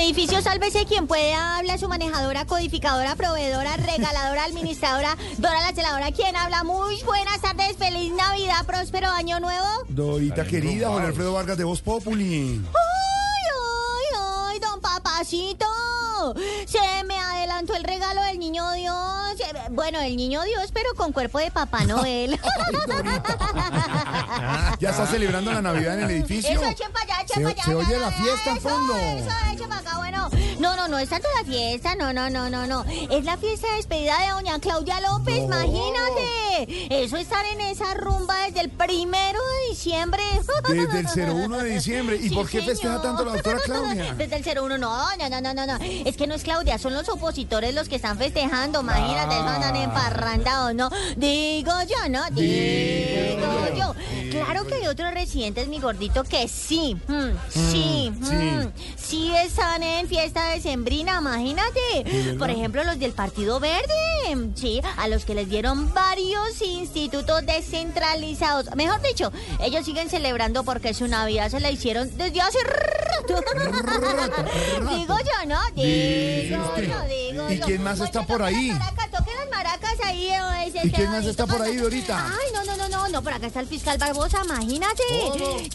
Edificio Sálvese quien puede habla su manejadora, codificadora, proveedora, regaladora, administradora, Dora la celadora, quien habla. Muy buenas tardes, feliz Navidad, próspero año nuevo. Dorita querida, Juan Alfredo Vargas de Voz Populi. ¡Ay, ay, ay, don papacito! Se me adelantó el regalo del niño Dios. Bueno, el niño Dios, pero con cuerpo de Papá Noel. ¿Ya está celebrando la Navidad en el edificio? Eso, echen para allá, echen Se- para allá. se oye la fiesta en fondo. Eso, echen para acá, bueno. No, no, no es tanto la fiesta, no, no, no, no, no. Es la fiesta de despedida de doña Claudia López, No. imagínate. Eso estar en esa rumba desde el primero de diciembre. Desde el 01 de diciembre. ¿Y Sí, por qué festeja señor. tanto la doctora Claudia? Desde el 01, no, no, no, no, no, no. Es que no es Claudia, son los opositores los que están festejando. Imagínate, eso andan Ah. emparrandados, ¿no? Digo yo, ¿no? Digo Digo yo. Hay otros residentes, mi gordito, que sí, mm, sí, sí. mm, sí están en fiesta decembrina, imagínate. verdad? Por ejemplo, los del Partido Verde, sí, a los que les dieron varios institutos descentralizados. Mejor dicho, ellos siguen celebrando porque su Navidad se la hicieron desde hace rato. Digo yo, ¿no? Digo yo, digo ¿Y yo. quién más está por ahí? toquen las maracas ahí. eh, ¿Y quién más está por ahí. Dorita? Ay, no, no, no, no, por acá está el fiscal Barbosa, imagínate.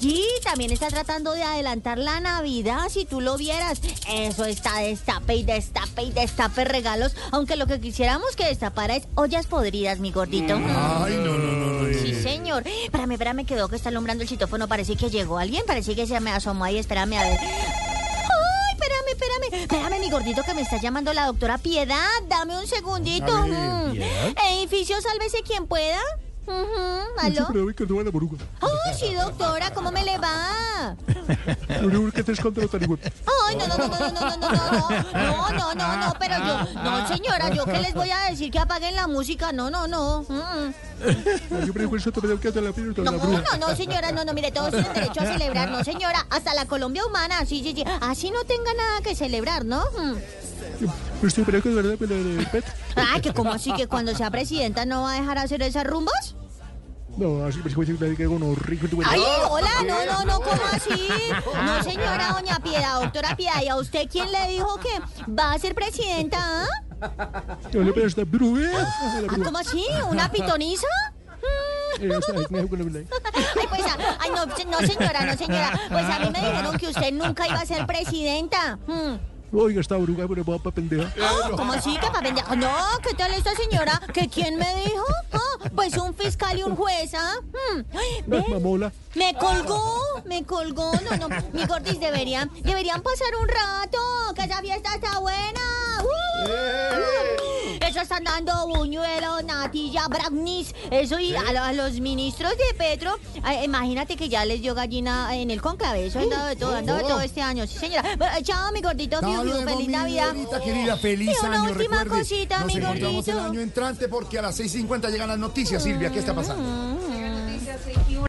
Y también está tratando de adelantar la Navidad, si tú lo vieras. Eso está destape y destape y destape regalos, aunque lo que quisiéramos que destapara es ollas podridas, mi gordito. Ay, no, no, no, no. Sí, señor. Espérame, espérame, quedó que está alumbrando el citófono. Parece que llegó alguien, parece que se me asomó ahí. Espérame a ver. ¡Ay, espérame, espérame! Espérame, mi gordito, que me está llamando la doctora Piedad. Dame un segundito. Ver, Mm. Edificio, sálvese quien pueda. Ujú, ¿Aló? ¡Ay, sí, doctora! ¿Cómo me le va? Ay, no, no, no, no, no, no, no, no, no, no, no, no, no, pero yo, no, señora, yo qué les voy a decir que apaguen la música, no, no, no. mm. No, no, no, señora, no, no, mire, todos tienen derecho a celebrar, no, señora, hasta la Colombia humana, sí, sí, sí, así no tenga nada que celebrar, ¿no? Mm. Ah, que como así que cuando sea presidenta no va a dejar hacer esas rumbas? No, así me dice que con rico. Ay, hola, no, no, no, ¿cómo así? No, señora doña Piedad, doctora Piedad, ¿y a usted quién le dijo que va a ser presidenta? ah? Yo le esta bruja. Ah, ¿Cómo así? ¿Una pitoniza? Ay, pues, ah, ay, no, no, señora, no, señora. Pues a mí me dijeron que usted nunca iba a ser presidenta. Hmm. Oiga, esta bruja, pero va para pendeja. Ah, ¿Cómo así que pa' pendejo? No, ¿qué tal esta señora? ¿Que quién me dijo? Ah, pues un fiscal y un juez, ¿ah? Hmm. Me colgó, me colgó. No, no, mi gordis deberían, deberían pasar un rato, que esa fiesta está buena. ¡Uh! Están dando buñuelos, natilla, brownies, eso y a, lo- a los ministros de Petro, imagínate que ya les dio gallina en el conclave, eso han dado de todo, han dado de todo este año, sí señora. Bueno, chao mi gordito, fiu, feliz Navidad. Dorita querida, feliz Y una año, última recuerde. cosita, Nos mi encontramos el gordito. año entrante porque a las 6.50 llegan las noticias, Silvia. ¿Qué está pasando?